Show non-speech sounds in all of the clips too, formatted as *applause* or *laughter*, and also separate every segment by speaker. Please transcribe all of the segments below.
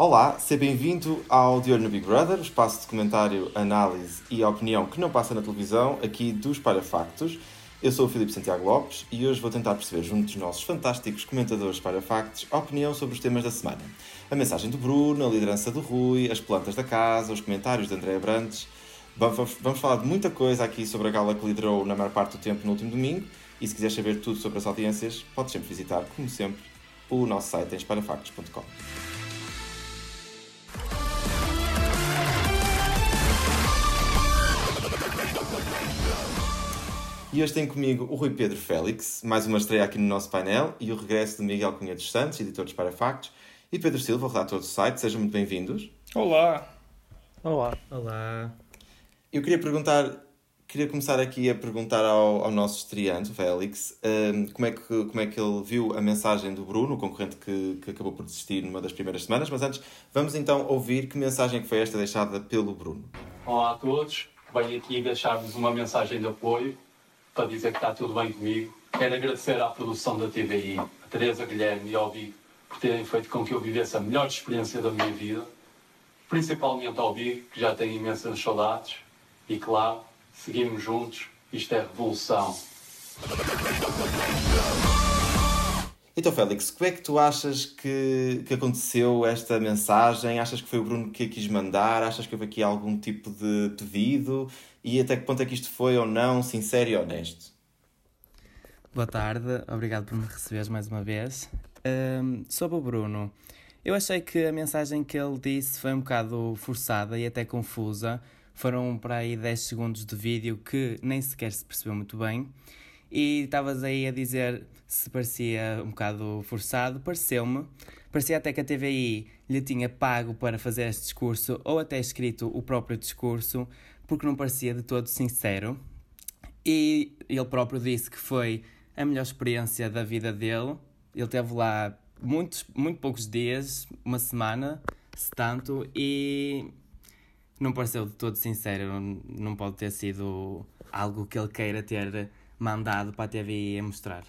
Speaker 1: Olá, seja bem-vindo ao De Olho no Big Brother, espaço de comentário, análise e opinião que não passa na televisão, aqui dos Parafactos. Eu sou o Filipe Santiago Lopes e hoje vou tentar perceber, junto dos nossos fantásticos comentadores Parafactos, a opinião sobre os temas da semana. A mensagem do Bruno, a liderança do Rui, as plantas da casa, os comentários de André Brandes. Vamos, falar de muita coisa aqui sobre a gala que liderou na maior parte do tempo no último domingo e se quiser saber tudo sobre as audiências, pode sempre visitar, como sempre, o nosso site em esparafactos.com. E hoje tenho comigo o Rui Pedro Félix, mais uma estreia aqui no nosso painel, e o regresso de Miguel Cunha dos Santos, editor dos Parafactos, e Pedro Silva, redator do site. Sejam muito bem-vindos.
Speaker 2: Olá!
Speaker 3: Olá!
Speaker 2: Olá!
Speaker 1: Eu queria perguntar, queria começar aqui a perguntar ao, ao nosso estreante, Félix, um, como, é que, como é que ele viu a mensagem do Bruno, o concorrente que, que acabou por desistir numa das primeiras semanas, mas antes vamos então ouvir que mensagem que foi esta deixada pelo Bruno.
Speaker 4: Olá a todos, venho aqui deixar-vos uma mensagem de apoio para dizer que está tudo bem comigo. Quero agradecer à produção da TVI, a Teresa Guilherme e ao Big, por terem feito com que eu vivesse a melhor experiência da minha vida, principalmente ao Big, que já tem imensas saudades, e claro, seguimos juntos, isto é revolução.
Speaker 1: Então, Félix, como é que tu achas que, que aconteceu esta mensagem? Achas que foi o Bruno que a quis mandar? Achas que houve aqui algum tipo de pedido? E até que ponto é que isto foi ou não sincero e honesto?
Speaker 3: Boa tarde, obrigado por me receberes mais uma vez. Um, sobre o Bruno, eu achei que a mensagem que ele disse foi um bocado forçada e até confusa. Foram para aí 10 segundos de vídeo que nem sequer se percebeu muito bem. E estavas aí a dizer se parecia um bocado forçado, pareceu-me. Parecia até que a TVI lhe tinha pago para fazer este discurso ou até escrito o próprio discurso, porque não parecia de todo sincero. E ele próprio disse que foi a melhor experiência da vida dele. Ele teve lá muitos, muito poucos dias, uma semana, se tanto, e não pareceu de todo sincero. Não pode ter sido algo que ele queira ter mandado para a TV mostrar.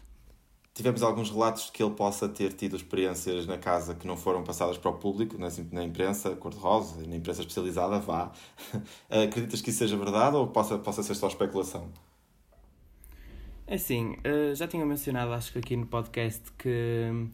Speaker 1: Tivemos alguns relatos de que ele possa ter tido experiências na casa que não foram passadas para o público, na, na imprensa cor-de-rosa, na imprensa especializada, vá. *laughs* Acreditas que isso seja verdade ou possa, possa ser só especulação?
Speaker 3: Assim, eh, já tinha mencionado, acho que aqui no podcast, que hum,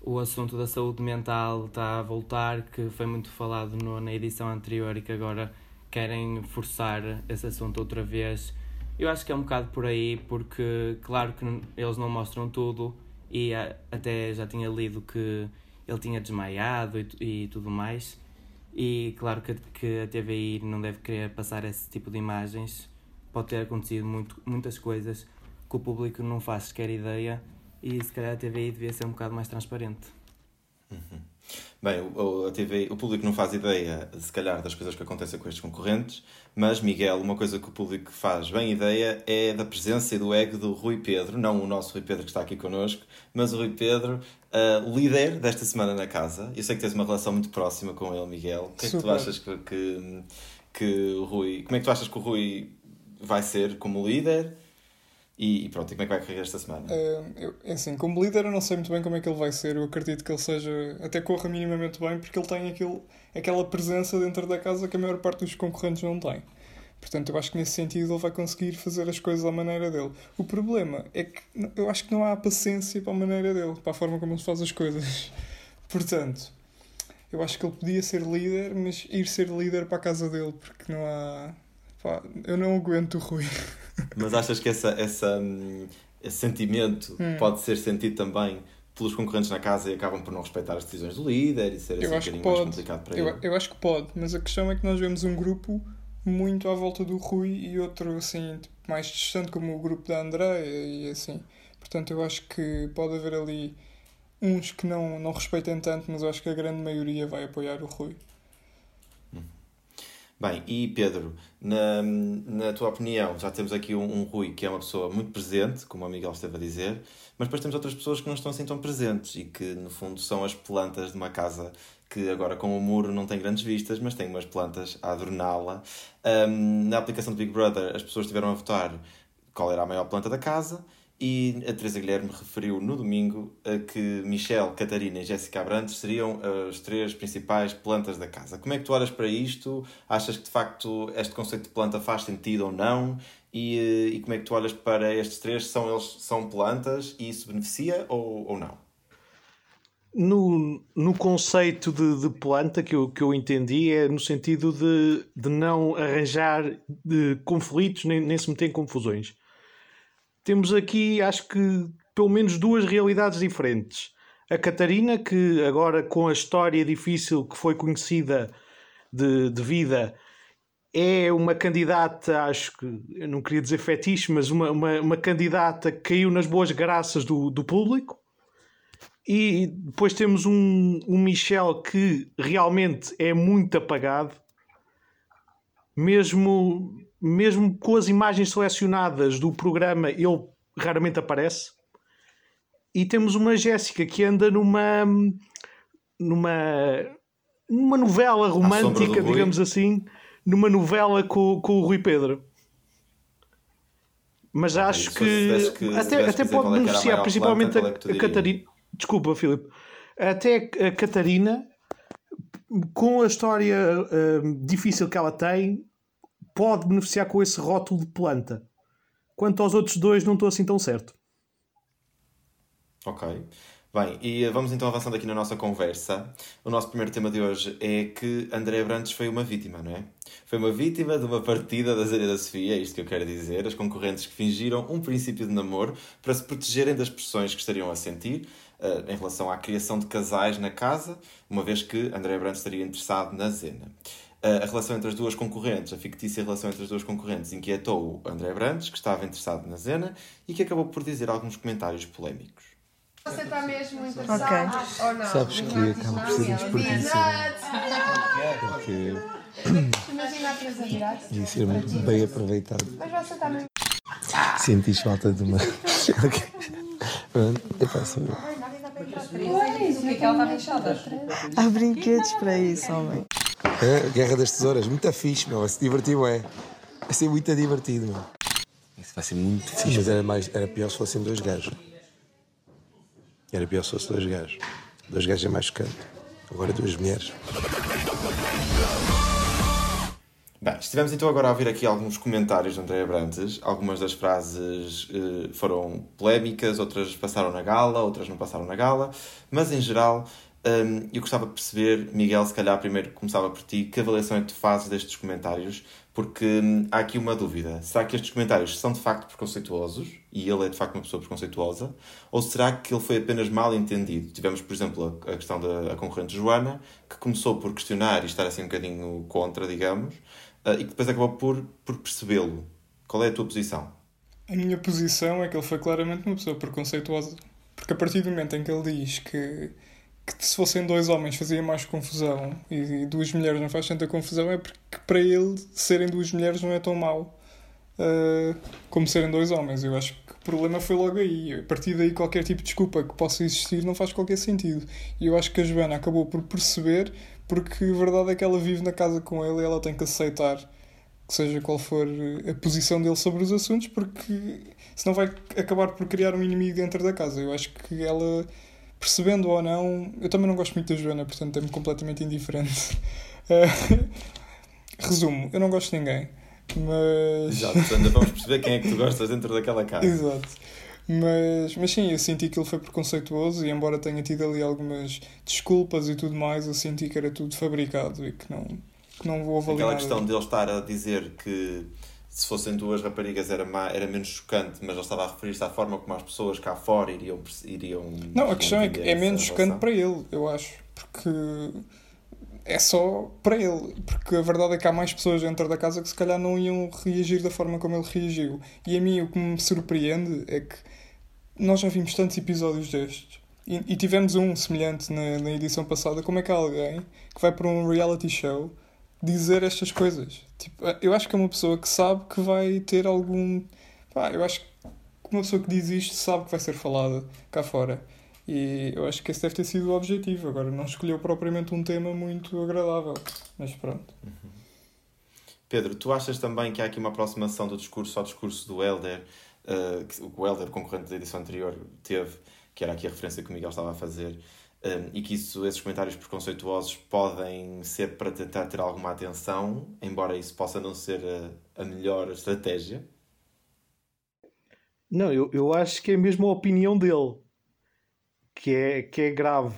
Speaker 3: o assunto da saúde mental está a voltar, que foi muito falado no, na edição anterior e que agora querem forçar esse assunto outra vez eu acho que é um bocado por aí, porque claro que eles não mostram tudo e até já tinha lido que ele tinha desmaiado e, e tudo mais. E claro que, que a TVI não deve querer passar esse tipo de imagens. Pode ter acontecido muito, muitas coisas que o público não faz sequer ideia e se calhar a TVI devia ser um bocado mais transparente.
Speaker 1: Uhum. Bem, o, a TV, o público não faz ideia, se calhar, das coisas que acontecem com estes concorrentes, mas, Miguel, uma coisa que o público faz bem ideia é da presença e do ego do Rui Pedro, não o nosso Rui Pedro que está aqui connosco, mas o Rui Pedro, uh, líder desta semana na casa. Eu sei que tens uma relação muito próxima com ele, Miguel. O que é que tu achas que, que, que o Rui. Como é que tu achas que o Rui vai ser como líder? E, pronto, e como é que vai correr esta semana?
Speaker 2: Uh, eu, é assim, como líder eu não sei muito bem como é que ele vai ser. Eu acredito que ele seja, até corra minimamente bem, porque ele tem aquilo, aquela presença dentro da casa que a maior parte dos concorrentes não tem. Portanto, eu acho que nesse sentido ele vai conseguir fazer as coisas à maneira dele. O problema é que eu acho que não há paciência para a maneira dele, para a forma como ele faz as coisas. *laughs* Portanto, eu acho que ele podia ser líder, mas ir ser líder para a casa dele, porque não há. Pá, eu não aguento o Rui.
Speaker 1: Mas achas que essa, essa, hum, esse sentimento hum. pode ser sentido também pelos concorrentes na casa e acabam por não respeitar as decisões do líder e ser assim um bocadinho mais complicado para
Speaker 2: eu,
Speaker 1: ele?
Speaker 2: Eu acho que pode, mas a questão é que nós vemos um grupo muito à volta do Rui e outro assim, tipo, mais distante, como o grupo da Andréia e assim. Portanto, eu acho que pode haver ali uns que não, não respeitem tanto, mas eu acho que a grande maioria vai apoiar o Rui.
Speaker 1: Bem, e Pedro, na, na tua opinião, já temos aqui um, um, Rui que é uma pessoa muito presente, como o Miguel esteve a dizer, mas depois temos outras pessoas que não estão assim tão presentes e que, no fundo, são as plantas de uma casa que agora com o muro não tem grandes vistas, mas tem umas plantas a adorná-la. Um, na aplicação do Big Brother, as pessoas estiveram a votar qual era a maior planta da casa e a Teresa Guilherme referiu no domingo a que Michelle, Catarina e Jéssica Abrantes seriam as três principais plantas da casa. Como é que tu olhas para isto? Achas que de facto este conceito de planta faz sentido ou não? E, eh, e como é que tu olhas para estes três? São eles são plantas e isso beneficia ou, ou não?
Speaker 5: No, no conceito de, de, planta que eu, que eu entendi é no sentido de, de não arranjar de conflitos nem, nem se meter em confusões. Temos aqui, acho que, pelo menos duas realidades diferentes. A Catarina, que agora com a história difícil que foi conhecida de, de vida, é uma candidata, acho que, eu não queria dizer fetiche, mas uma, uma, uma candidata que caiu nas boas graças do, do público e depois temos um, um Michel que realmente é muito apagado, mesmo, mesmo com as imagens selecionadas do programa, ele raramente aparece. E temos uma Jéssica que anda numa numa numa novela romântica, digamos assim, numa novela com, com o Rui Pedro. Mas acho que, que, até, até pode é beneficiar principalmente a, é a Catarina. Desculpa, Filipe. Até a Catarina, com a história uh, difícil que ela tem, pode beneficiar com esse rótulo de planta. Quanto aos outros dois, não estou assim tão certo.
Speaker 1: Ok. Bem, e vamos então avançando aqui na nossa conversa. O nosso primeiro tema de hoje é que André Brantes foi uma vítima, não é? Foi uma vítima de uma partida da Zélia da Sofia, é isto que eu quero dizer. As concorrentes que fingiram um princípio de namoro para se protegerem das pressões que estariam a sentir uh, em relação à criação de casais na casa, uma vez que André Brandt estaria interessado na Zena. A relação entre as duas concorrentes, a fictícia relação entre as duas concorrentes, inquietou o André Brandt, que estava interessado na Zena e que acabou por dizer alguns comentários polémicos.
Speaker 6: Você está mesmo interessado okay. ou não?
Speaker 7: Sabes que acaba por ser desperdício.
Speaker 6: Porque. Imagina a Teresa virar.
Speaker 7: Ia ser muito bem aproveitado.
Speaker 6: Mas você está mesmo.
Speaker 7: Sentiste falta de uma. *laughs* Pronto, epá, sou eu.
Speaker 6: O que ela está fechada?
Speaker 8: Há brinquedos para isso, homem.
Speaker 7: É, Guerra das Tesouras, muito fixe, meu. Se divertiu, é. Vai ser muito divertido, meu. Isso vai ser muito fixe. Mas era, mais, era pior se fossem dois gajos. Era pior se fossem dois gajos. Dois gajos é mais chocante. Agora duas mulheres.
Speaker 1: Bem, estivemos então agora a ouvir aqui alguns comentários de Andréa Brantes. Algumas das frases eh, foram polémicas, outras passaram na gala, outras não passaram na gala, mas em geral um, eu gostava de perceber, Miguel, se calhar primeiro começava por ti, que avaliação é que tu fazes destes comentários? Porque hum, há aqui uma dúvida. Será que estes comentários são de facto preconceituosos e ele é de facto uma pessoa preconceituosa? Ou será que ele foi apenas mal entendido? Tivemos, por exemplo, a, a questão da concorrente Joana, que começou por questionar e estar assim um bocadinho contra, digamos, e que depois acabou por, por percebê-lo. Qual é a tua posição?
Speaker 2: A minha posição é que ele foi claramente uma pessoa preconceituosa. Porque a partir do momento em que ele diz que que se fossem dois homens fazia mais confusão e, duas mulheres não faz tanta confusão é porque para ele serem duas mulheres não é tão mau uh, como serem dois homens. Eu acho que o problema foi logo aí. A partir daí qualquer tipo de desculpa que possa existir não faz qualquer sentido. E eu acho que a Joana acabou por perceber porque a verdade é que ela vive na casa com ele e ela tem que aceitar seja qual for a posição dele sobre os assuntos, porque senão vai acabar por criar um inimigo dentro da casa. Eu acho que ela percebendo ou não, eu também não gosto muito da Joana, portanto é-me completamente indiferente. Uh, *laughs* resumo, eu não gosto de ninguém. Mas.
Speaker 1: Exato, ainda vamos perceber quem é que tu gostas dentro daquela casa. *laughs*
Speaker 2: Exato. Mas, mas sim, eu senti que ele foi preconceituoso e, embora tenha tido ali algumas desculpas e tudo mais, eu senti que era tudo fabricado e que não, que não vou avaliar.
Speaker 1: Aquela questão de ele estar a dizer que se fossem duas raparigas era, má, era menos chocante, mas ele estava a referir-se à forma como as pessoas cá fora iriam. iriam
Speaker 2: não, a questão é que é menos chocante para ele, eu acho. Porque é só para ele. Porque a verdade é que há mais pessoas dentro da casa que se calhar não iam reagir da forma como ele reagiu. E a mim o que me surpreende é que nós já vimos tantos episódios destes. E, e tivemos um semelhante na, na edição passada. Como é que há alguém que vai para um reality show dizer estas coisas. Tipo, eu acho que é uma pessoa que sabe que vai ter algum. Pá, eu acho que uma pessoa que diz isto sabe que vai ser falada cá fora. E eu acho que esse deve ter sido o objetivo. Agora, não escolheu propriamente um tema muito agradável. Mas pronto.
Speaker 1: Pedro, tu achas também que há aqui uma aproximação do discurso ao discurso do Helder uh, que o Helder, concorrente da edição anterior, teve, que era aqui a referência que o Miguel estava a fazer, um, e que isso, esses comentários preconceituosos podem ser para tentar ter alguma atenção, embora isso possa não ser a, a melhor estratégia?
Speaker 5: Não, eu, eu acho que é mesmo a opinião dele que é, que é grave.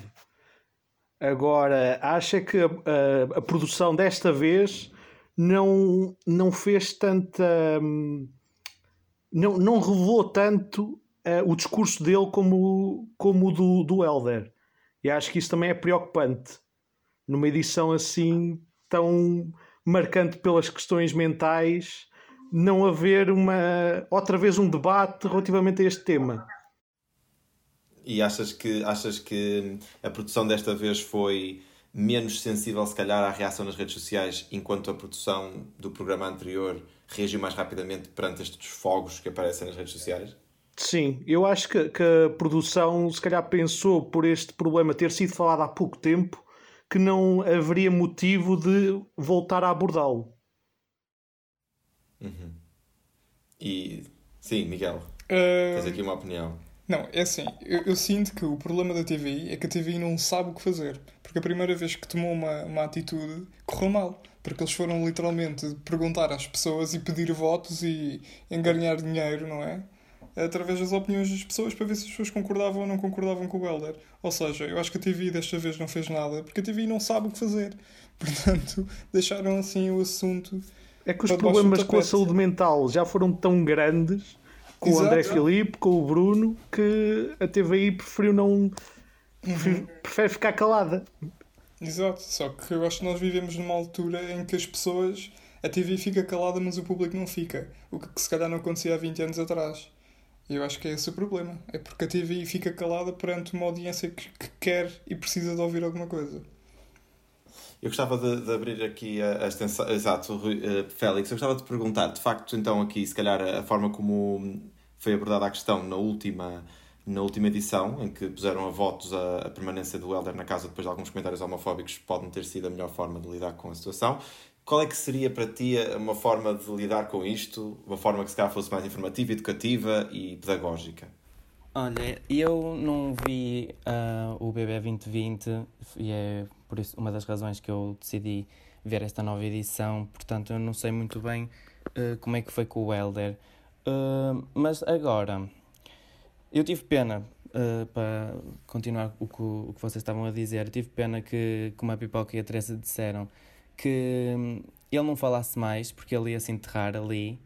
Speaker 5: Agora, acha que a, a, a produção desta vez não, não fez tanta. Não, não revelou tanto uh, o discurso dele como, como o do, do Elder. E acho que isso também é preocupante. Numa edição assim tão marcante pelas questões mentais, não haver uma outra vez um debate relativamente a este tema.
Speaker 1: E achas que, achas que a produção desta vez foi menos sensível, se calhar, à reação nas redes sociais, enquanto a produção do programa anterior reagiu mais rapidamente perante estes fogos que aparecem nas redes sociais?
Speaker 5: Sim, eu acho que, que, a produção se calhar pensou por este problema ter sido falado há pouco tempo que não haveria motivo de voltar a abordá-lo.
Speaker 1: Uhum. E sim, Miguel,
Speaker 2: uh...
Speaker 1: tens aqui uma opinião.
Speaker 2: Não, é assim, eu, eu, sinto que o problema da TVI é que a TVI não sabe o que fazer. Porque a primeira vez que tomou uma, uma atitude correu mal. Porque eles foram literalmente perguntar às pessoas e pedir votos e engarinhar dinheiro, não é? através das opiniões das pessoas para ver se as pessoas concordavam ou não concordavam com o Helder. Ou seja, eu acho que a TV desta vez não fez nada porque a TV não sabe o que fazer. *laughs* Portanto, deixaram assim o assunto.
Speaker 5: É que os problemas com a saúde mental já foram tão grandes com Exato. o André Filipe, com o Bruno, que a TVI preferiu não. Uhum. prefere ficar calada.
Speaker 2: Exato, só que eu acho que nós vivemos numa altura em que as pessoas. A TV fica calada, mas o público não fica. O que se calhar não acontecia há 20 anos atrás. E eu acho que é esse o problema. É porque a TV fica calada perante uma audiência que, que quer e precisa de ouvir alguma coisa.
Speaker 1: Eu gostava de, de abrir aqui a, a extensão. Exato, uh, Félix, eu gostava de perguntar, de facto, então, aqui, se calhar, a forma como foi abordada a questão na última, na última edição, em que puseram a votos a, a permanência do Helder na casa depois de alguns comentários homofóbicos, pode não ter sido a melhor forma de lidar com a situação. Qual é que seria para ti uma forma de lidar com isto? Uma forma que se calhar fosse mais informativa, educativa e pedagógica?
Speaker 3: Olha, eu não vi uh, o BB 2020 e é por isso uma das razões que eu decidi ver esta nova edição, portanto eu não sei muito bem uh, como é que foi com o Elder. Uh, mas agora, eu tive pena, uh, para continuar o que, o que vocês estavam a dizer, tive pena que, como a Pipoca e a Teresa disseram, que hum, ele não falasse mais porque ele ia se enterrar ali.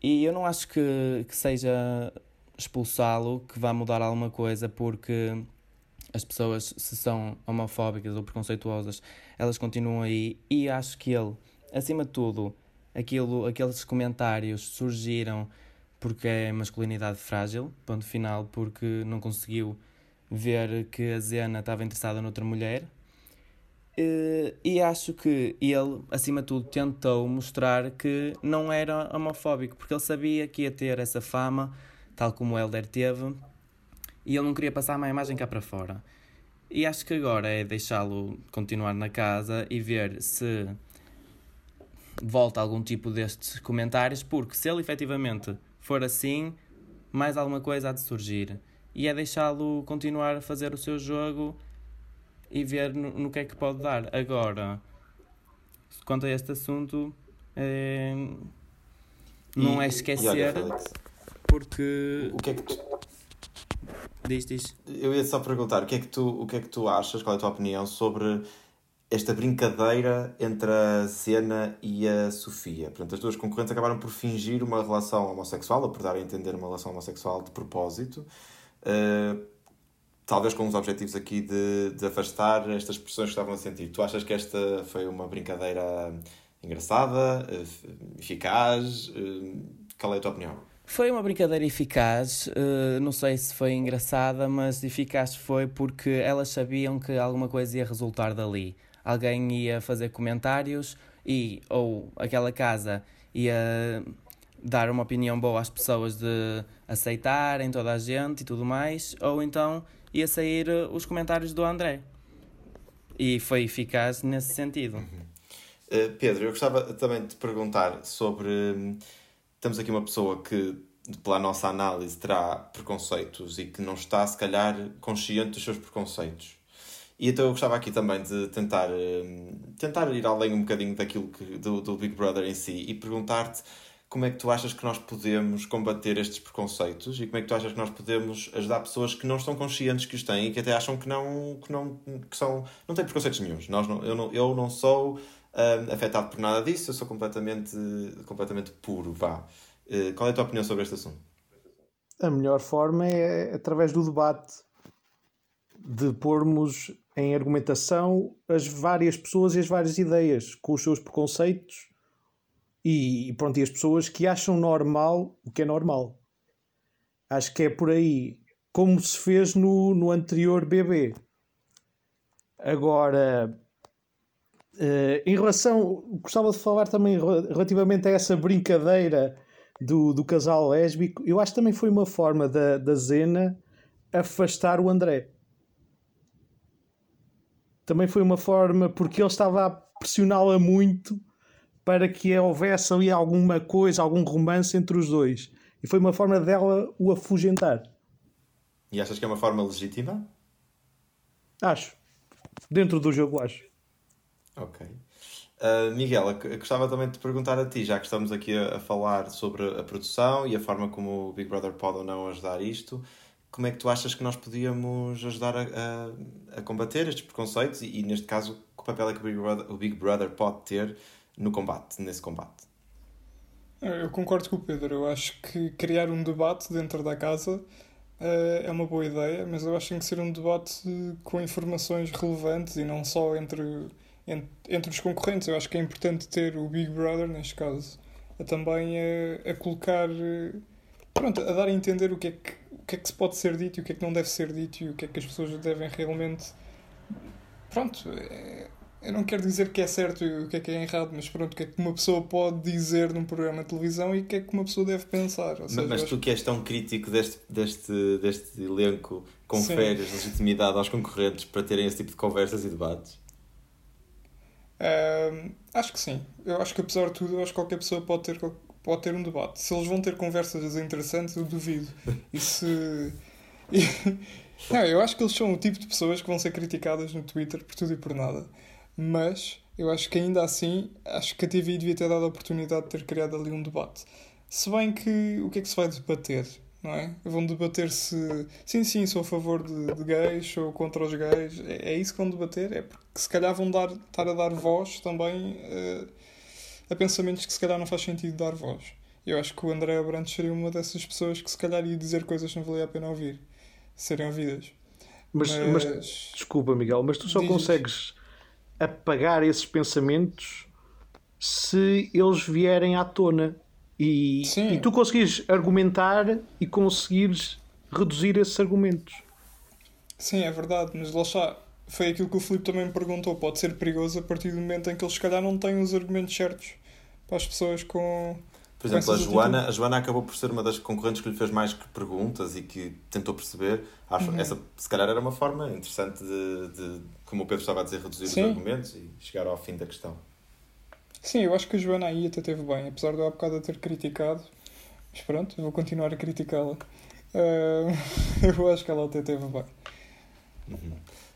Speaker 3: E eu não acho que, que seja expulsá-lo que vá mudar alguma coisa porque as pessoas, se são homofóbicas ou preconceituosas, elas continuam aí. E acho que ele, acima de tudo, aquilo, aqueles comentários surgiram porque é masculinidade frágil, ponto final, porque não conseguiu ver que a Zena estava interessada noutra mulher. Uh, e acho que ele, acima de tudo, tentou mostrar que não era homofóbico, porque ele sabia que ia ter essa fama, tal como o Helder teve, e ele não queria passar uma imagem cá para fora. E acho que agora é deixá-lo continuar na casa e ver se volta algum tipo destes comentários, porque se ele efetivamente for assim, mais alguma coisa há de surgir. E é deixá-lo continuar a fazer o seu jogo e ver no, no que é que pode dar. Agora, quanto a este assunto, é, não
Speaker 1: e,
Speaker 3: é esquecer,
Speaker 1: olha,
Speaker 3: porque.
Speaker 1: O que é que tu...
Speaker 3: Diz, diz.
Speaker 1: Eu ia só perguntar, o que, é que tu, o que é que tu achas, qual é a tua opinião sobre esta brincadeira entre a Cena e a Sofia? Portanto, as duas concorrentes acabaram por fingir uma relação homossexual, ou por dar a entender uma relação homossexual de propósito. Uh, talvez com os objetivos aqui de, de afastar estas pessoas que estavam a sentir. Tu achas que esta foi uma brincadeira engraçada, eficaz? Qual é a tua opinião?
Speaker 3: Foi uma brincadeira eficaz, eh, não sei se foi engraçada, mas eficaz foi porque elas sabiam que alguma coisa ia resultar dali. Alguém ia fazer comentários e ou aquela casa ia dar uma opinião boa às pessoas de aceitarem toda a gente e tudo mais, ou então ia sair uh, os comentários do André. E foi eficaz nesse sentido.
Speaker 1: Uhum. Uh, Pedro, eu gostava também de te perguntar sobre. Hum, temos aqui uma pessoa que pela nossa análise, terá preconceitos e que não está, se calhar, consciente dos seus preconceitos. E então eu gostava aqui também de tentar, tentar ir além um bocadinho daquilo que, do, do Big Brother em si e perguntar-te como é que tu achas que nós podemos combater estes preconceitos e como é que tu achas que nós podemos ajudar pessoas que não estão conscientes que os têm e que até acham que não, que não, que são, não têm preconceitos nenhums. Nós não, eu, não, eu não sou afetado por nada disso, eu sou completamente, completamente puro. Vá. Uh, qual é a tua opinião sobre este assunto?
Speaker 5: A melhor forma é através do debate, de pormos em argumentação as várias pessoas e as várias ideias, com os seus preconceitos e, pronto, e as pessoas que acham normal o que é normal. Acho que é por aí, como se fez no, no anterior BB. Agora, uh, em relação, gostava de falar também relativamente a essa brincadeira do, do casal lésbico, eu acho que também foi uma forma da, da Zena afastar o André também foi uma forma porque ele estava a pressioná-la muito para que houvesse ali alguma coisa, algum romance entre os dois. E foi uma forma dela o afugentar.
Speaker 1: E achas que é uma forma legítima?
Speaker 5: Acho. Dentro do jogo, acho.
Speaker 1: Ok. Uh, Miguel, gostava também de te perguntar a ti, já que estamos aqui a, a, falar sobre a produção e a forma como o Big Brother pode ou não ajudar isto, como é que tu achas que nós podíamos ajudar a, a, a combater estes preconceitos e, e, neste caso, que papel é que o Big, Brother, o Big Brother pode ter no combate, nesse combate?
Speaker 2: Eu concordo com o Pedro. Eu acho que criar um debate dentro da casa uh, é uma boa ideia, mas eu acho que tem que ser um debate com informações relevantes e não só entre, entre, entre os concorrentes. Eu acho que é importante ter o Big Brother, neste caso, a também a, a colocar. Pronto, a dar a entender o que é que que é que se pode ser dito e o que é que não deve ser dito e o que é que as pessoas devem realmente. Pronto, é... eu não quero dizer que é certo e o que é que é errado, mas pronto, o que é que uma pessoa pode dizer num programa de televisão e o que é que uma pessoa deve pensar.
Speaker 1: Seja, mas, tu que és tão crítico deste, deste, deste elenco, conferes legitimidade aos concorrentes para terem esse tipo de conversas e debates?
Speaker 2: Acho que sim. Eu acho que apesar de tudo, acho que qualquer pessoa pode ter pode ter um debate. Se eles vão ter conversas interessantes, eu duvido. *laughs* E se. *laughs* Não, eu acho que eles são o tipo de pessoas que vão ser criticadas no Twitter por tudo e por nada. Mas eu acho que ainda assim, acho que a TV devia ter dado a oportunidade de ter criado ali um debate. Se bem que o que é que se vai debater? Não é? Vão debater se sim, sim, sou a favor de, de gays, sou contra os gays. É, é, isso que vão debater? É porque se calhar vão dar, estar a dar voz também uh, a pensamentos que se calhar não faz sentido dar voz. Eu acho que o André Abrantes seria uma dessas pessoas que se calhar ia dizer coisas que não valia a pena ouvir, serem ouvidas.
Speaker 5: Mas, mas... mas desculpa, Miguel, mas tu só Diz... consegues apagar esses pensamentos se eles vierem à tona e, e tu conseguires argumentar e conseguires reduzir esses argumentos.
Speaker 2: Sim, é verdade, mas lá está foi aquilo que o Filipe também me perguntou. Pode ser perigoso a partir do momento em que eles, se calhar, não têm os argumentos certos para as pessoas com.
Speaker 1: Por exemplo, a Joana, a Joana acabou por ser uma das concorrentes que lhe fez mais perguntas e que tentou perceber. Acho, uhum. Essa, se calhar, era uma forma interessante de, de, como o Pedro estava a dizer, reduzir Sim. os argumentos e chegar ao fim da questão.
Speaker 2: Sim, eu acho que a Joana aí até teve bem, apesar de eu há bocado a ter criticado. Mas pronto, eu vou continuar a criticá-la. Uh, *laughs* eu acho que ela até teve bem.
Speaker 1: Uhum.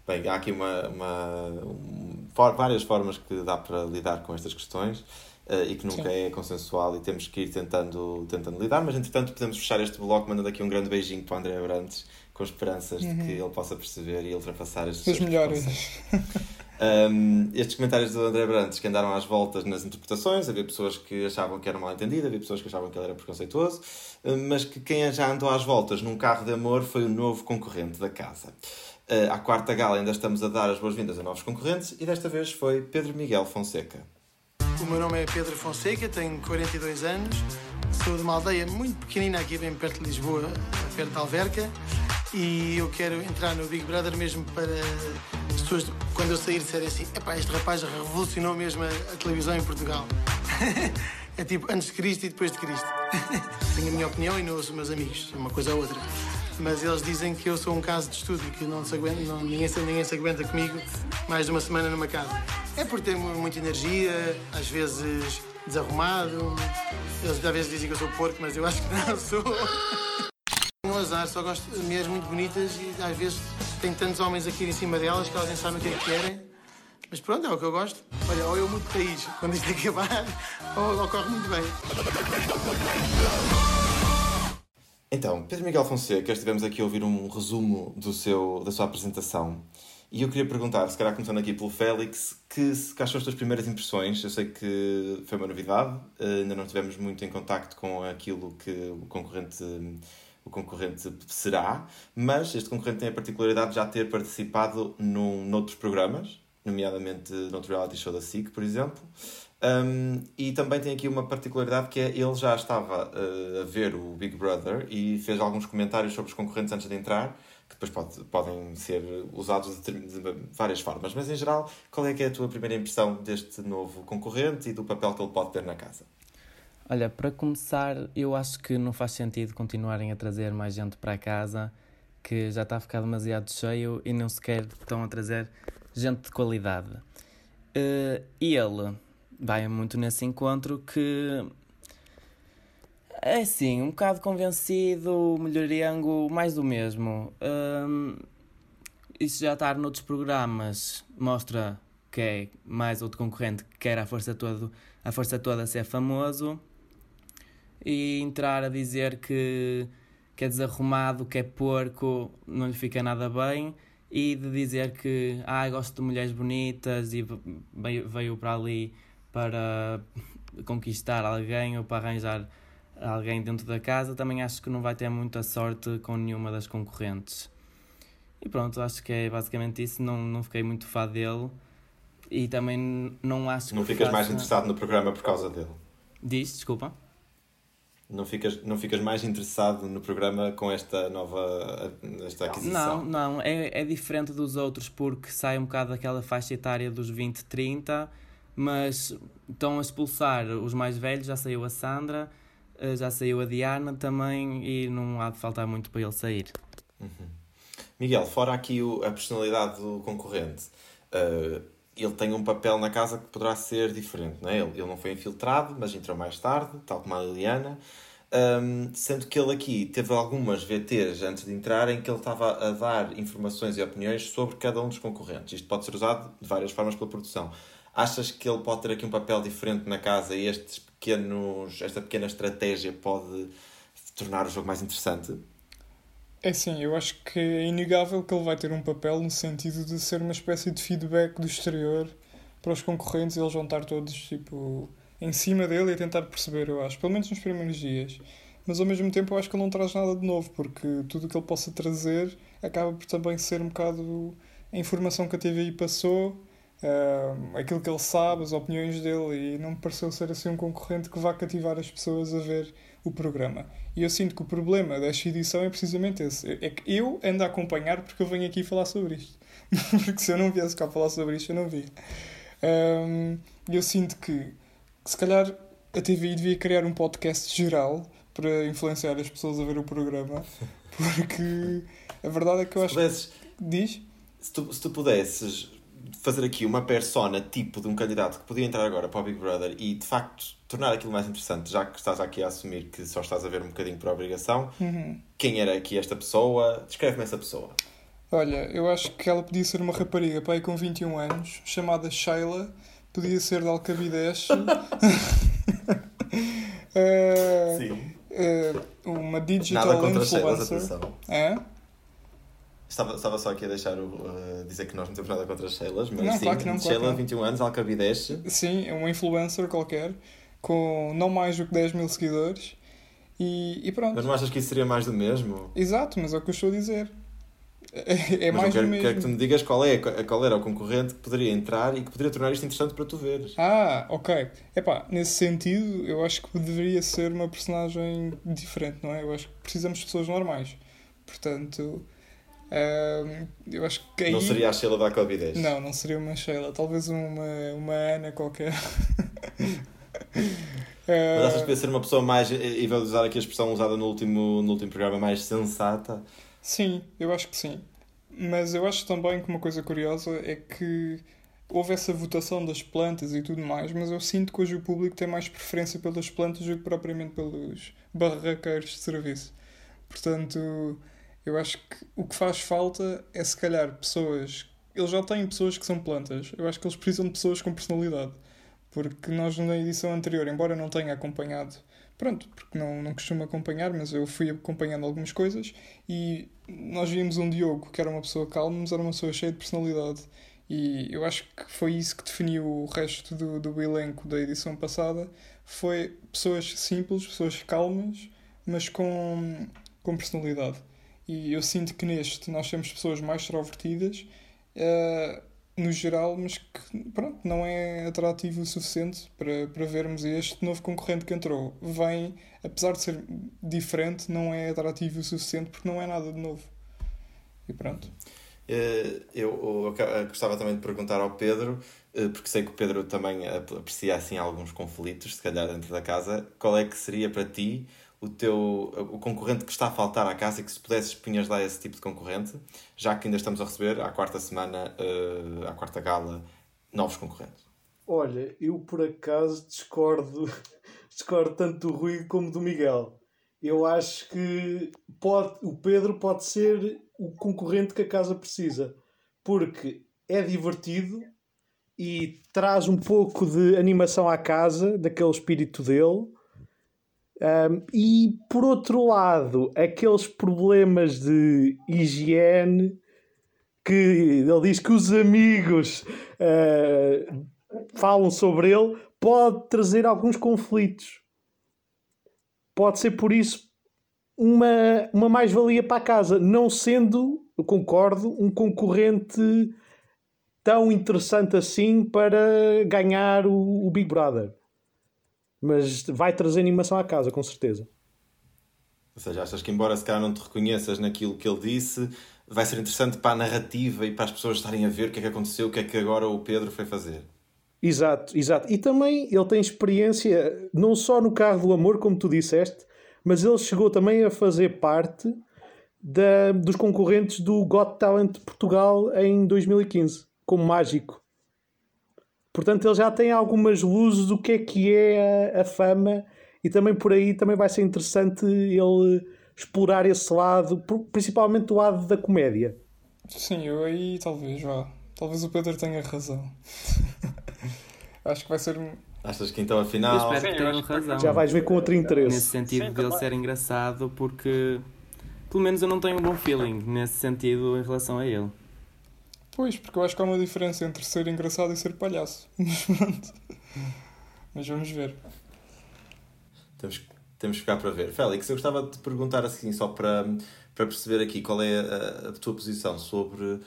Speaker 1: Bem, há aqui uma, uma um, várias formas que dá para lidar com estas questões uh, e que nunca Sim. é consensual e temos que ir tentando, tentando lidar, mas entretanto podemos fechar este bloco mandando aqui um grande beijinho para o André Abrantes com esperanças uhum. de que ele possa perceber e ultrapassar estes
Speaker 2: Os melhores. *laughs*
Speaker 1: um, estes comentários do André Brantes que andaram às voltas nas interpretações, havia pessoas que achavam que era mal entendido, havia pessoas que achavam que ele era preconceituoso, mas que quem já andou às voltas num carro de amor foi o novo concorrente da casa. Uh, à quarta gala ainda estamos a dar as boas-vindas a novos concorrentes e desta vez foi Pedro Miguel Fonseca.
Speaker 9: O meu nome é Pedro Fonseca, tenho 42 anos, sou de uma aldeia muito pequenina aqui bem perto de Lisboa, perto de Alverca, e eu quero entrar no Big Brother mesmo para as pessoas, quando eu sair, disserem assim: epá, este rapaz revolucionou mesmo a, a televisão em Portugal. *laughs* é tipo antes de Cristo e depois de Cristo. *laughs* Tenho a minha opinião e não ouço meus amigos, uma coisa ou outra. mas eles dizem que eu sou um caso de estudo, que não se aguenta, não, ninguém, ninguém se aguenta comigo mais de uma semana numa casa. É por ter muita energia, às vezes desarrumado. Eles às vezes dizem que eu sou porco, mas eu acho que não sou. *laughs* Um azar, só gosto de mulheres muito bonitas e às vezes tenho tantos homens aqui em cima delas que elas nem sabem o que é que querem. Mas pronto, é o que eu gosto. Olha, ou eu muito país quando isto acabar, *laughs* ou ocorre muito bem.
Speaker 1: Então, Pedro Miguel Fonseca, estivemos aqui a ouvir um resumo do seu, da sua apresentação. E eu queria perguntar, se calhar começando aqui pelo Félix, que, que achou as tuas primeiras impressões? Eu sei que foi uma novidade, eh, ainda não estivemos muito em contacto com aquilo que o concorrente, o concorrente será, mas este concorrente tem a particularidade de já ter participado num, noutros programas, nomeadamente no reality show da SIC, por exemplo. Um, e também tem aqui uma particularidade que é ele já estava uh, a ver o Big Brother e fez alguns comentários sobre os concorrentes antes de entrar, que depois pode, podem ser usados de, de, várias formas. Mas em geral, qual é que é a tua primeira impressão deste novo concorrente e do papel que ele pode ter na casa?
Speaker 3: Olha, para começar, eu acho que não faz sentido continuarem a trazer mais gente para casa, que já está a ficar demasiado cheio e não sequer estão a trazer gente de qualidade. Uh, e ele vai muito nesse encontro que é assim, um bocado convencido, melhoriango, mais do mesmo. Um, isso já estar noutros programas mostra que é mais outro concorrente que quer a força toda, a força toda ser famoso e entrar a dizer que, que é desarrumado, que é porco, não lhe fica nada bem e de dizer que ah, gosto de mulheres bonitas e veio, veio para ali para *laughs* conquistar alguém ou para arranjar alguém dentro da casa, também acho que não vai ter muita sorte com nenhuma das concorrentes. E pronto, acho que é basicamente isso. Não, não fiquei muito fã dele e também não acho
Speaker 1: não que. Não ficas faça... mais interessado no programa por causa dele?
Speaker 3: Diz, desculpa.
Speaker 1: Não ficas, não ficas mais interessado no programa com esta nova esta aquisição?
Speaker 3: Não, não. É, é diferente dos outros porque sai um bocado daquela faixa etária dos 20, 30 mas estão a expulsar os mais velhos, já saiu a Sandra, eh, já saiu a Diana também e não há de faltar muito para ele sair.
Speaker 1: Uhum. Miguel, fora aqui o, a personalidade do concorrente, uh, ele tem um papel na casa que poderá ser diferente, não é? Ele, ele não foi infiltrado, mas entrou mais tarde, tal como a Liliana. Um, sendo que ele aqui teve algumas VTs antes de entrar em que ele estava a dar informações e opiniões sobre cada um dos concorrentes. Isto pode ser usado de várias formas pela produção. Achas que ele pode ter aqui um papel diferente na casa e estes pequenos, esta pequena estratégia pode tornar o jogo mais interessante?
Speaker 2: É sim, eu acho que é inegável que ele vai ter um papel no sentido de ser uma espécie de feedback do exterior para os concorrentes eles vão estar todos tipo em cima dele e tentar perceber, eu acho, pelo menos nos primeiros dias. Mas ao mesmo tempo eu acho que ele não traz nada de novo, porque tudo o que ele possa trazer acaba por também ser um bocado a informação que a TVI passou uh, aquilo que ele sabe, as opiniões dele, e não me pareceu ser assim um concorrente que vá cativar as pessoas a ver o programa. E eu sinto que o problema desta edição é precisamente esse: é que eu ando a acompanhar porque eu venho aqui falar sobre isto. *laughs* porque se eu não viesse cá falar sobre isto, eu não via. Um, eu sinto que, que se calhar a TVI devia criar um podcast geral para influenciar as pessoas a ver o programa, *laughs* porque a verdade é que eu
Speaker 1: se
Speaker 2: acho
Speaker 1: pudesses,
Speaker 2: que. Diz?
Speaker 1: Se tu, se tu pudesses fazer aqui uma persona tipo de um candidato que podia entrar agora para o Big Brother e de facto tornar aquilo mais interessante, já que estás aqui a assumir que só estás a ver um bocadinho por obrigação,
Speaker 2: uhum.
Speaker 1: quem era aqui esta pessoa? Descreve-me essa pessoa.
Speaker 2: Olha, eu acho que ela podia ser uma rapariga pai com 21 anos, chamada Sheila, podia ser de Alcabidez. uh, *laughs* *laughs*
Speaker 1: Sim.
Speaker 2: Uh, uma digital Nada contra influencer. É?
Speaker 1: Estava, estava só aqui a deixar o, uh, dizer que nós não temos nada contra as Sheilas, mas
Speaker 2: não,
Speaker 1: sim,
Speaker 2: claro que não,
Speaker 1: Sheila,
Speaker 2: claro
Speaker 1: 21 anos, Alcabidez.
Speaker 2: Sim, é uma influencer qualquer, com não mais do que 10 mil seguidores. E, e pronto.
Speaker 1: Mas não achas que isso seria mais do mesmo?
Speaker 2: Exato, mas é o que eu estou a dizer. É, é mais
Speaker 1: quero,
Speaker 2: do mesmo.
Speaker 1: quero que tu me digas qual, é, qual era o concorrente que poderia entrar e que poderia tornar isto interessante para tu veres.
Speaker 2: Ah, ok. Epá, nesse sentido, eu acho que deveria ser uma personagem diferente, não é? Eu acho que precisamos de pessoas normais. Portanto, Uh, eu acho que aí...
Speaker 1: Não seria a Sheila da Alcabidez?
Speaker 2: Não, não seria uma Sheila. Talvez uma, uma Ana qualquer. *laughs*
Speaker 1: Mas achas que ser uma pessoa mais, e vou usar aqui a expressão usada no último, no último programa, mais sensata?
Speaker 2: Sim, eu acho que sim. Mas eu acho também que uma coisa curiosa é que houve essa votação das plantas e tudo mais, mas eu sinto que hoje o público tem mais preferência pelas plantas do que propriamente pelos barraqueiros de serviço. Portanto, eu acho que o que faz falta é se calhar pessoas. Eles já têm pessoas que são plantas. Eu acho que eles precisam de pessoas com personalidade. Porque nós na edição anterior, embora não tenha acompanhado, pronto, porque não, não costumo acompanhar, mas eu fui acompanhando algumas coisas e nós vimos um Diogo que era uma pessoa calma, mas era uma pessoa cheia de personalidade. E eu acho que foi isso que definiu o resto do, do elenco da edição passada. Foi pessoas simples, pessoas calmas, mas com, com personalidade. E eu sinto que neste nós temos pessoas mais extrovertidas, uh, no geral, mas que pronto, não é atrativo o suficiente para, para vermos este novo concorrente que entrou. Vem, apesar de ser diferente, não é atrativo o suficiente porque não é nada de novo. E pronto.
Speaker 1: Eh, eu, eu gostava também de perguntar ao Pedro, eh, porque sei que o Pedro também aprecia assim alguns conflitos, se calhar dentro da casa. Qual é que seria para ti o teu o concorrente que está a faltar à casa e que se pudesses punhas lá esse tipo de concorrente, já que ainda estamos a receber à quarta semana, uh, à quarta gala, novos concorrentes?
Speaker 5: Olha, eu por acaso discordo, *laughs* discordo tanto do Rui como do Miguel. Eu acho que pode, o Pedro pode ser o concorrente que a casa precisa, porque é divertido e traz um pouco de animação à casa, daquele espírito dele um, e por outro lado, aqueles problemas de higiene que ele diz que os amigos uh, falam sobre ele, pode trazer alguns conflitos. Pode ser por isso uma, uma mais-valia para a casa, não sendo, eu concordo, um concorrente tão interessante assim para ganhar o, o Big Brother mas vai trazer animação à casa, com certeza.
Speaker 1: Ou seja, achas que embora se calhar não te reconheças naquilo que ele disse, vai ser interessante para a narrativa e para as pessoas estarem a ver o que é que aconteceu, o que é que agora o Pedro foi fazer.
Speaker 5: Exato, exato. E também ele tem experiência não só no carro do amor, como tu disseste, mas ele chegou também a fazer parte da, dos concorrentes do Got Talent Portugal em 2015, como mágico. Portanto, ele já tem algumas luzes do que é que é a, a fama e também por aí também vai ser interessante ele explorar esse lado, principalmente do lado da comédia.
Speaker 2: Sim, eu aí talvez vá. Talvez o Pedro tenha razão. *laughs* Acho que vai ser.
Speaker 1: Achas que então afinal.
Speaker 3: Eu espero que tenham razão.
Speaker 5: Já vais ver com outro interesse.
Speaker 3: Nesse sentido Sim, dele ser engraçado, porque pelo menos eu não tenho um bom feeling nesse sentido em relação a ele.
Speaker 2: Pois, porque eu acho que há uma diferença entre ser engraçado e ser palhaço. *laughs* Mas pronto. Mas vamos ver.
Speaker 1: Temos, temos que ficar para ver. Félix, eu gostava de te perguntar assim, só para, para perceber aqui qual é a, a tua posição sobre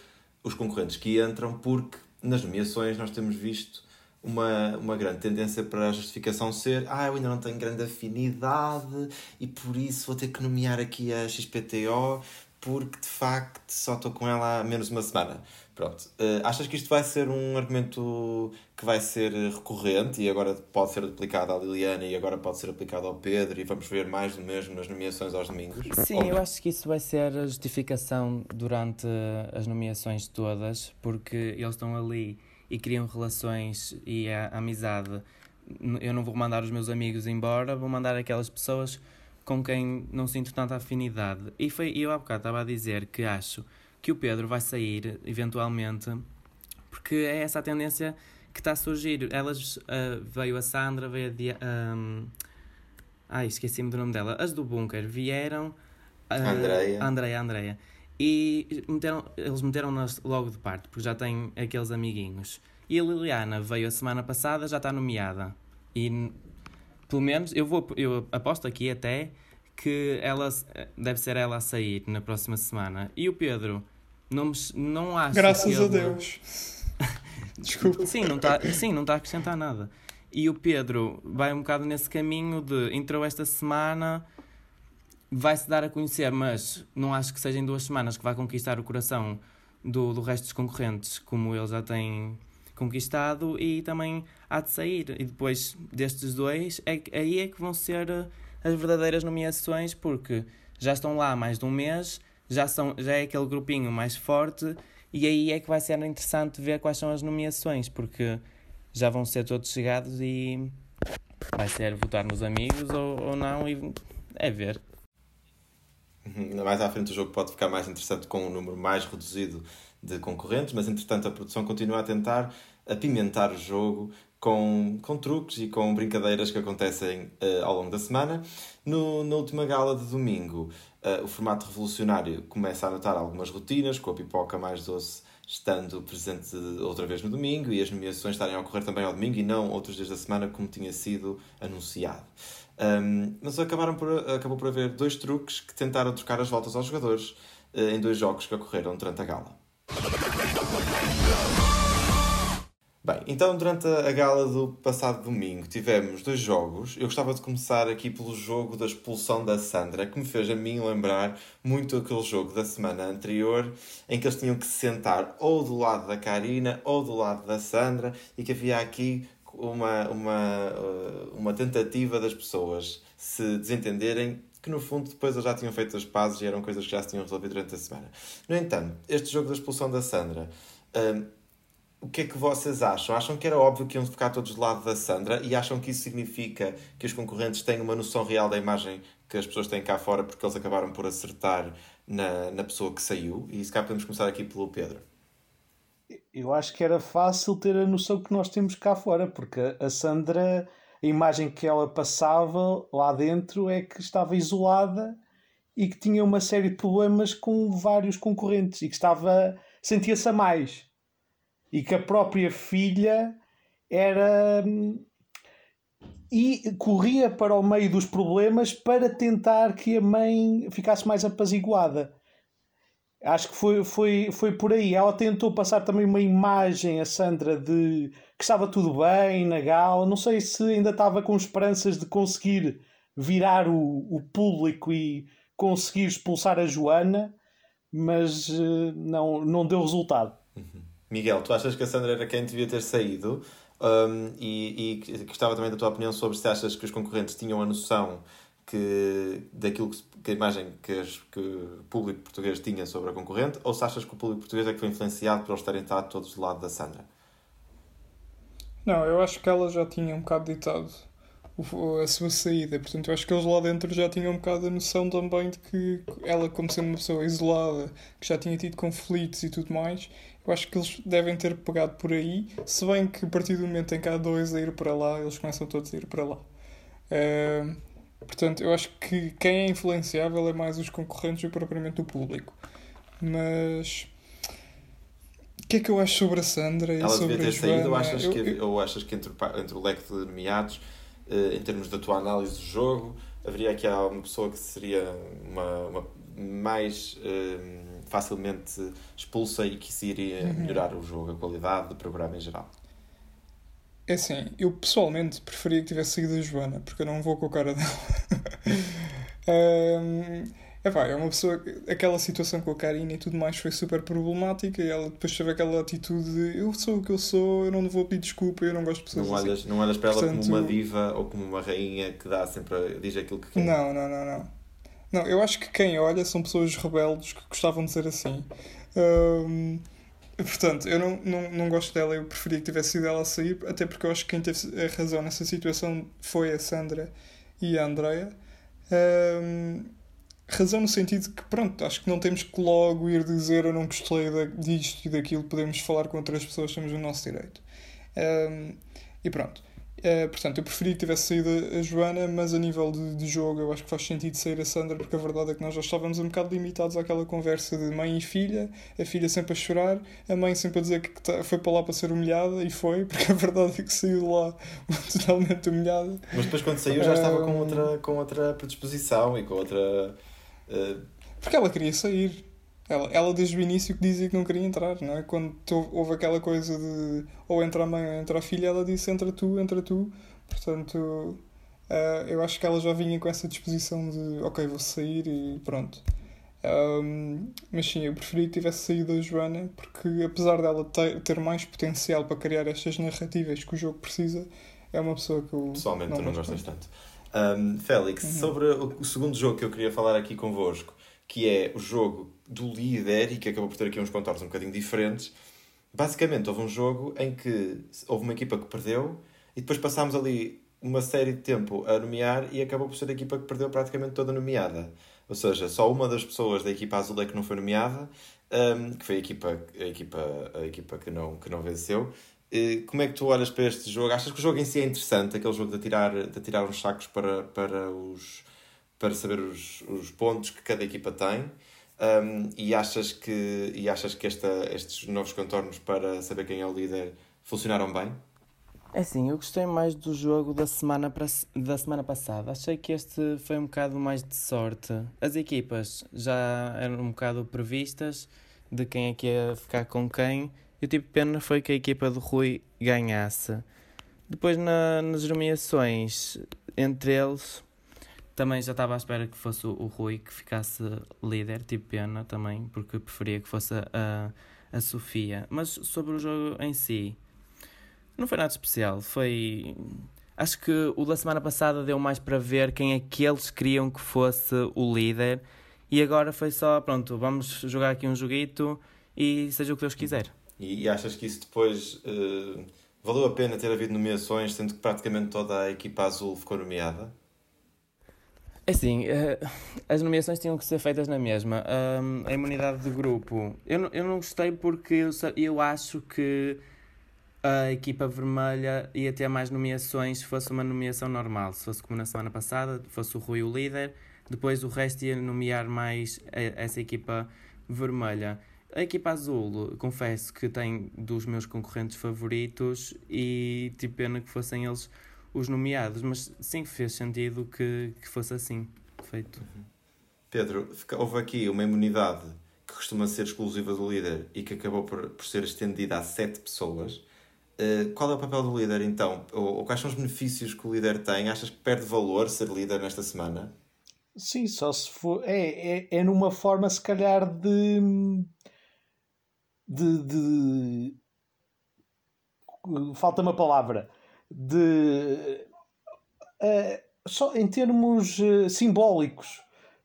Speaker 1: os concorrentes que entram, porque nas nomeações nós temos visto uma, uma grande tendência para a justificação ser ah, eu ainda não tenho grande afinidade e por isso vou ter que nomear aqui a XPTO porque de facto só estou com ela há menos uma semana. Pronto. Uh, achas que isto vai ser um argumento que vai ser recorrente e agora pode ser aplicado à Liliana e agora pode ser aplicado ao Pedro e vamos ver mais do mesmo nas nomeações aos domingos?
Speaker 3: Sim, eu acho que isso vai ser a justificação durante as nomeações todas, porque eles estão ali e criam relações e a amizade. Eu não vou mandar os meus amigos embora, vou mandar aquelas pessoas com quem não sinto tanta afinidade. E foi, eu há bocado estava a dizer que acho que o Pedro vai sair, eventualmente, porque é essa a tendência que está a surgir. Elas, uh, veio a Sandra, veio a... Dia, um, ai, esqueci-me do nome dela. As do Bunker vieram...
Speaker 1: Uh, Andreia.
Speaker 3: Andreia, Andreia. E meteram, eles meteram-nas logo de parte, porque já têm aqueles amiguinhos. E a Liliana veio a semana passada, já está nomeada. E, pelo menos, eu, vou, eu aposto aqui até que ela deve ser ela a sair na próxima semana. E o Pedro não, não acho
Speaker 2: Graças a Deus. *laughs* Desculpa.
Speaker 3: Sim, não está sim, não tá a acrescentar nada. E o Pedro vai um bocado nesse caminho de entrou esta semana, vai-se dar a conhecer, mas não acho que seja em duas semanas que vai conquistar o coração do, do resto dos concorrentes, como ele já tem conquistado e também há de sair. E depois destes dois, é, aí é que vão ser eh, as verdadeiras nomeações, porque já estão lá há mais de um mês, já, são, já é aquele grupinho mais forte, e aí é que vai ser interessante ver quais são as nomeações, porque já vão ser todos chegados e vai ser votar nos amigos ou, ou não, e é ver.
Speaker 1: Uhum. Mais à frente o jogo pode ficar mais interessante com um número mais reduzido de concorrentes, mas entretanto a produção continua a tentar apimentar o jogo com, com truques e com brincadeiras que acontecem uh, ao longo da semana. No, na última gala de domingo, uh, o formato revolucionário começa a notar algumas rotinas, com a pipoca mais doce estando presente outra vez no domingo e as nomeações estarem a ocorrer também ao domingo e não outros dias da semana como tinha sido anunciado. Um, mas acabaram por, acabou por haver dois truques que tentaram trocar as voltas aos jogadores uh, em dois jogos que ocorreram durante a gala. Bem, então durante a gala do passado domingo tivemos dois jogos. Eu gostava de começar aqui pelo jogo da expulsão da Sandra, que me fez a mim lembrar muito aquele jogo da semana anterior, em que eles tinham que se sentar ou do lado da Karina ou do lado da Sandra, e que havia aqui uma, uma, uh, uma tentativa das pessoas se desentenderem que no fundo depois eles já tinham feito as pazes e eram coisas que já se tinham resolvido durante a semana. No entanto, este jogo da expulsão da Sandra, uh, o que é que vocês acham? Acham que era óbvio que iam ficar todos do lado da Sandra e acham que isso significa que os concorrentes têm uma noção real da imagem que as pessoas têm cá fora porque eles acabaram por acertar na, na pessoa que saiu? E se cá podemos começar aqui pelo Pedro.
Speaker 5: Eu acho que era fácil ter a noção que nós temos cá fora, porque a Sandra, a imagem que ela passava lá dentro é que estava isolada e que tinha uma série de problemas com vários concorrentes e que estava sentia-se a mais e que a própria filha era e corria para o meio dos problemas para tentar que a mãe ficasse mais apaziguada. Acho que foi, foi, foi por aí. Ela tentou passar também uma imagem, a Sandra, de que estava tudo bem na gala. Não sei se ainda estava com esperanças de conseguir virar o, o público e conseguir expulsar a Joana, mas uh, não, não deu resultado.
Speaker 1: Uhum. Miguel, tu achas que a Sandra era quem devia ter saído? Um, e, e gostava também da tua opinião sobre se achas que os concorrentes tinham a noção que, daquilo que, que a imagem que, as, que o público português tinha sobre a concorrente, ou se achas que o público português é que foi influenciado por eles terem estado todos do lado da Sandra?
Speaker 2: Não, eu acho que ela já tinha um bocado ditado a sua saída, portanto eu acho que eles lá dentro já tinham um bocado a noção também de que ela, como sendo uma pessoa isolada, que já tinha tido conflitos e tudo mais, eu acho que eles devem ter pegado por aí, se bem que a partir do momento em que há dois a ir para lá, eles começam todos a ir para lá. Uh, Portanto, eu acho que quem é influenciável é mais os concorrentes que propriamente o público. Mas. O que é que eu acho sobre a Sandra e
Speaker 1: Ela
Speaker 2: sobre
Speaker 1: devia ter
Speaker 2: Joana?
Speaker 1: saído ou achas,
Speaker 2: eu,
Speaker 1: que,
Speaker 2: eu...
Speaker 1: ou achas que entre, entre o leque de nomeados, eh, em termos da tua análise do jogo, haveria aqui uma pessoa que seria uma, uma mais eh, facilmente expulsa e que se iria uhum. melhorar o jogo, a qualidade do programa em geral?
Speaker 2: É assim, eu pessoalmente preferia que tivesse seguido a Joana, porque eu não vou com a cara dela. um, é pá, é uma pessoa. Aquela situação com a Karina e tudo mais foi super problemática e ela depois teve aquela atitude de eu sou o que eu sou, eu não vou pedir desculpa, eu não gosto de pessoas
Speaker 1: não olhas,
Speaker 2: assim.
Speaker 1: Não olhas para ela Portanto, como uma diva ou como uma rainha que dá sempre. diz aquilo que quer.
Speaker 2: Não, não, não, não. Não, eu acho que quem olha são pessoas rebeldes que gostavam de ser assim. Um, Portanto, eu não, não, não gosto dela, eu preferia que tivesse sido ela a sair, até porque eu acho que quem teve a razão nessa situação foi a Sandra e a Andrea. Um, razão no sentido que, pronto, acho que não temos que logo ir dizer eu não gostei disto e daquilo, podemos falar com outras pessoas, temos o nosso direito. Um, e pronto. Uh, portanto, eu preferia que tivesse saído a Joana, mas a nível de, de, jogo eu acho que faz sentido sair a Sandra, porque a verdade é que nós já estávamos um bocado limitados àquela conversa de mãe e filha, a filha sempre a chorar, a mãe sempre a dizer que tá, foi para lá para ser humilhada, e foi, *laughs* porque a verdade é que saiu de lá *laughs* totalmente humilhada.
Speaker 1: Mas depois, quando saiu, já estava com outra, com outra predisposição e com outra. Uh...
Speaker 2: Porque ela queria sair. Ela, ela desde o início que dizia que não queria entrar, não é? Quando houve aquela coisa de ou entra a mãe ou entra a filha, ela disse entra tu, entra tu. Portanto, uh, eu acho que ela já vinha com essa disposição de ok, vou sair e pronto. Um, mas sim, eu preferi que tivesse saído a Joana, porque apesar dela ter, ter mais potencial para criar estas narrativas que o jogo precisa, é uma pessoa que eu.
Speaker 1: Pessoalmente, não tu não gostas tanto. Um, Félix, uhum. sobre o, o segundo jogo que eu queria falar aqui convosco, que é o jogo do líder e que acabou por ter aqui uns contornos um bocadinho diferentes. Basicamente, houve um jogo em que houve uma equipa que perdeu e depois passámos ali uma série de tempo a nomear e acabou por ser a equipa que perdeu praticamente toda nomeada. Ou seja, só uma das pessoas da equipa azul é que não foi nomeada, um, que foi a equipa, a equipa, a equipa que, não, que não venceu. E como é que tu olhas para este jogo? Achas que o jogo em si é interessante, aquele jogo de tirar, de tirar uns sacos para, para, os, para saber os, os pontos que cada equipa tem? Um, e achas que, e achas que esta, estes novos contornos para saber quem é o líder funcionaram bem?
Speaker 3: É sim, eu gostei mais do jogo da semana, da semana passada. Achei que este foi um bocado mais de sorte. As equipas já eram um bocado previstas de quem é que ia ficar com quem. E o tipo de pena foi que a equipa do Rui ganhasse. Depois na, nas nomeações entre eles, também já estava à espera que fosse o, Rui que ficasse líder, tipo pena também, porque preferia que fosse a, a Sofia. Mas sobre o jogo em si, não foi nada especial. Foi. Acho que o da semana passada deu mais para ver quem é que eles queriam que fosse o líder. E agora foi só, pronto, vamos jogar aqui um joguito e seja o que Deus quiser.
Speaker 1: E, achas que isso depois uh, valeu a pena ter havido nomeações, sendo que praticamente toda a equipa azul ficou nomeada?
Speaker 3: É assim, uh, as nomeações tinham que ser feitas na mesma. A imunidade de grupo, eu, eu não gostei porque eu, eu acho que a equipa vermelha ia ter mais nomeações se fosse uma nomeação normal. Se fosse como na semana passada, fosse o Rui o líder, depois o resto ia nomear mais essa equipa vermelha. A equipa azul, confesso que tem dos meus concorrentes favoritos e tive pena que fossem eles os nomeados, mas sim fez sentido que, que fosse assim feito. Uhum.
Speaker 1: Pedro, houve aqui uma imunidade que costuma ser exclusiva do líder e que acabou por, por ser estendida a sete pessoas. Uh, qual é o papel do líder então? Ou, ou, quais são os benefícios que o líder tem? Achas que perde valor ser líder nesta semana?
Speaker 5: Sim, só se for. É, é, é numa forma, se calhar, de. de. de... falta uma palavra. De. Uh, só em termos uh, simbólicos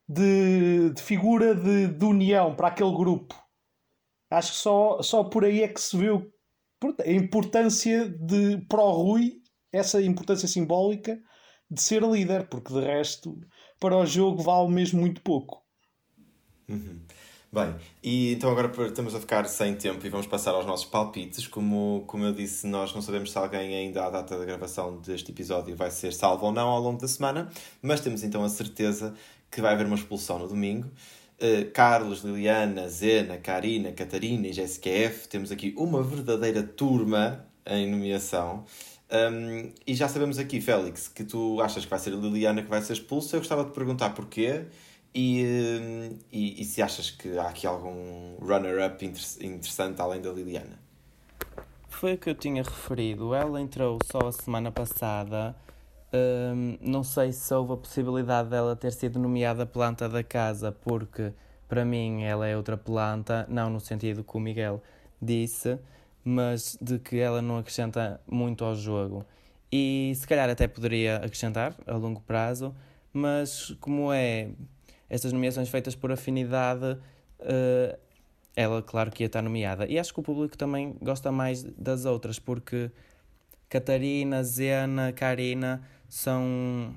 Speaker 5: de, de figura de, de união para aquele grupo. Acho que só, só por aí é que se o a importância de para o Rui, essa importância simbólica de ser líder, porque de resto para o jogo vale mesmo muito pouco.
Speaker 1: Uhum. Bem, e então agora estamos a ficar sem tempo e vamos passar aos nossos palpites. Como, como eu disse, nós não sabemos se alguém ainda à data da gravação deste episódio vai ser salvo ou não ao longo da semana, mas temos então a certeza que vai haver uma expulsão no domingo. Uh, Carlos, Liliana, Zena, Karina, Catarina e GSQF. Temos aqui uma verdadeira turma em nomeação. Um, e já sabemos aqui, Félix, que tu achas que vai ser a Liliana que vai ser expulsa. Eu gostava de perguntar porquê e, e, e se achas que há aqui algum runner-up interessante além da Liliana.
Speaker 3: Foi o que eu tinha referido. Ela entrou só a semana passada um, não sei se houve a possibilidade dela ter sido nomeada planta da casa, porque para mim ela é outra planta, não no sentido que o Miguel disse, mas de que ela não acrescenta muito ao jogo. E se calhar até poderia acrescentar a longo prazo, mas como é estas nomeações feitas por afinidade, uh, ela, claro que ia estar nomeada. E acho que o público também gosta mais das outras, porque Catarina, Zena, Karina são.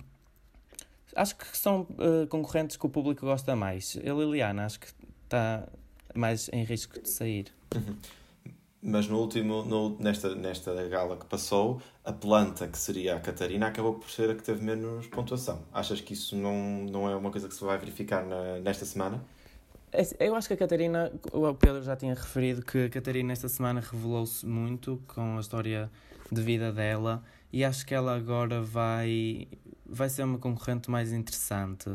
Speaker 3: Acho que são uh, concorrentes que o público gosta mais. A Liliana acho que está mais em risco de sair.
Speaker 1: Uhum. Mas no último, no, nesta, nesta gala que passou, a planta que seria a Catarina acabou por ser a que teve menos pontuação. Achas que isso não, não é uma coisa que se vai verificar na, nesta semana?
Speaker 3: É eu acho que a Catarina, o Pedro já tinha referido que a Catarina esta semana revelou-se muito com a história de vida dela e acho que ela agora vai, vai ser uma concorrente mais interessante.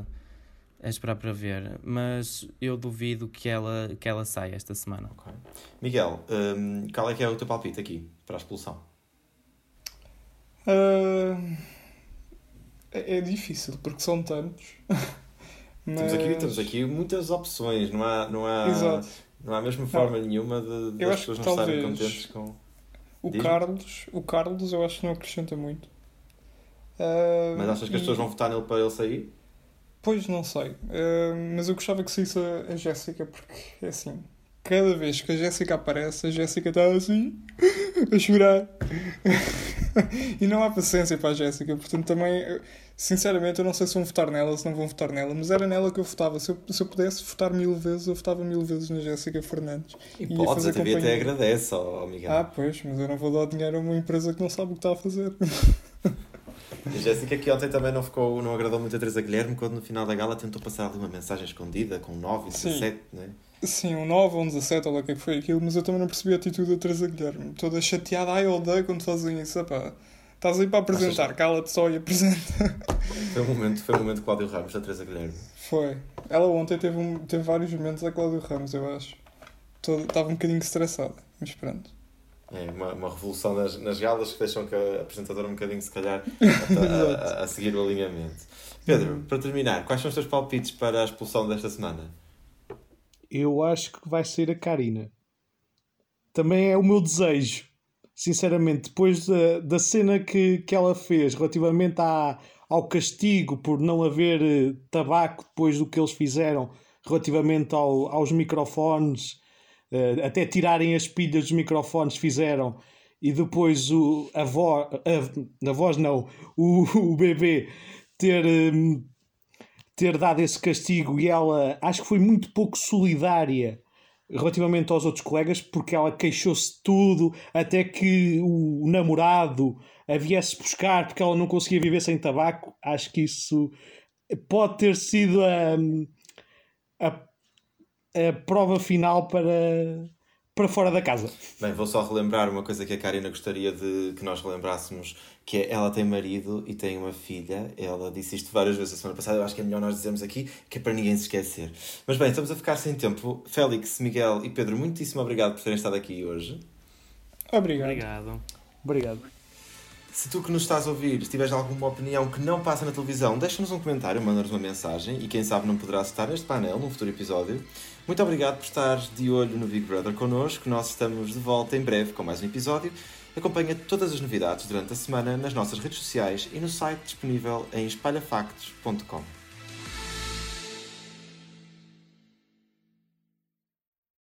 Speaker 3: É esperar para ver, mas eu duvido que ela, que ela saia esta semana.
Speaker 1: Okay. Miguel, um, qual é que é o teu palpite aqui para a expulsão?
Speaker 2: Uh, é, é difícil porque são tantos, Mas... *laughs*
Speaker 1: Temos, aqui, temos aqui muitas opções, não há, não há,
Speaker 2: Exato.
Speaker 1: não há mesmo forma nenhuma de, de as pessoas não estarem contentes com.
Speaker 2: O
Speaker 1: Diz-me.
Speaker 2: Carlos, o Carlos eu acho que não acrescenta muito. Ah,
Speaker 1: Mas achas que as
Speaker 2: e-
Speaker 1: pessoas vão votar nele para ele sair?
Speaker 2: Pois não sei. Ah, mas eu gostava que saísse a, a Jéssica, porque é assim. Cada vez que a Jéssica aparece, a Jéssica está assim, *laughs* a chorar. *laughs* *laughs* e não há paciência para a Jéssica, portanto também, eu- sinceramente, eu não sei se vão votar nela, se não vão votar nela, mas era nela que eu votava. Se eu, se eu pudesse votar mil vezes, eu votava mil vezes na Jéssica Fernandes.
Speaker 1: E
Speaker 2: ia
Speaker 1: podes,
Speaker 2: fazer
Speaker 1: a TV até agradece ao, Miguel.
Speaker 2: Ah, pois, mas eu não vou dar dinheiro a uma empresa que não sabe o que está a fazer. *laughs*
Speaker 1: A Jéssica que ontem também não, ficou, não agradou muito a Teresa Guilherme quando no final da gala tentou passar ali uma mensagem escondida com 9 e
Speaker 2: Sim.
Speaker 1: 17, não é?
Speaker 2: Sim, um 9 ou um 17, ou lá o que é que foi aquilo, mas eu também não percebi a atitude da Teresa Guilherme. Toda chateada, ai, odeio quando fazem isso. Estás aí para apresentar, cala-te só e apresenta. *laughs*
Speaker 1: Foi um momento, foi um momento Cláudio Ramos da Teresa Guilherme.
Speaker 2: Foi. Ela ontem teve, um, teve vários momentos a Cláudio Ramos, eu acho. Todo- Estava um bocadinho estressada, mas pronto.
Speaker 1: É uma, uma revolução nas, nas galas que deixam que a apresentadora um bocadinho, se calhar, *laughs* a, a- a seguir o alinhamento. Pedro, para terminar, quais são os teus palpites para a expulsão desta semana?
Speaker 5: Eu acho que vai ser a Karina. Também é o meu desejo. Sinceramente, depois da, da cena que, que ela fez relativamente à, ao castigo por não haver eh, tabaco depois do que eles fizeram relativamente ao- aos microfones, eh, até tirarem as pilhas dos microfones fizeram, e depois o, a, voz, a, a voz não, o, *laughs* o bebê ter. Ter dado esse castigo e ela acho que foi muito pouco solidária relativamente aos outros colegas porque ela queixou-se de tudo até que o namorado a viesse buscar porque ela não conseguia viver sem tabaco. Acho que isso pode ter sido a, a, a prova final para, para fora da casa
Speaker 1: Bem, vou só relembrar uma coisa que a Karina gostaria de que nós relembrássemos, que é ela tem marido e tem uma filha. Ela disse isto várias vezes a semana passada, eu acho que é melhor nós dizermos aqui, que é para ninguém se esquecer. Mas bem, estamos a ficar sem tempo. Félix, Miguel e Pedro, muitíssimo obrigado por terem estado aqui hoje.
Speaker 2: Obrigado.
Speaker 3: Obrigado.
Speaker 5: obrigado
Speaker 1: Se tu que nos estás a ouvir, se tiveres alguma opinião que não passa na televisão, deixa-nos um comentário, manda-nos uma mensagem e quem sabe não poderás estar neste painel num futuro episódio. Muito obrigado por estares de olho no Big Brother connosco. Nós estamos de volta em breve com mais um episódio. Acompanha todas as novidades durante a semana nas nossas redes sociais e no site disponível em espalhafactos.com.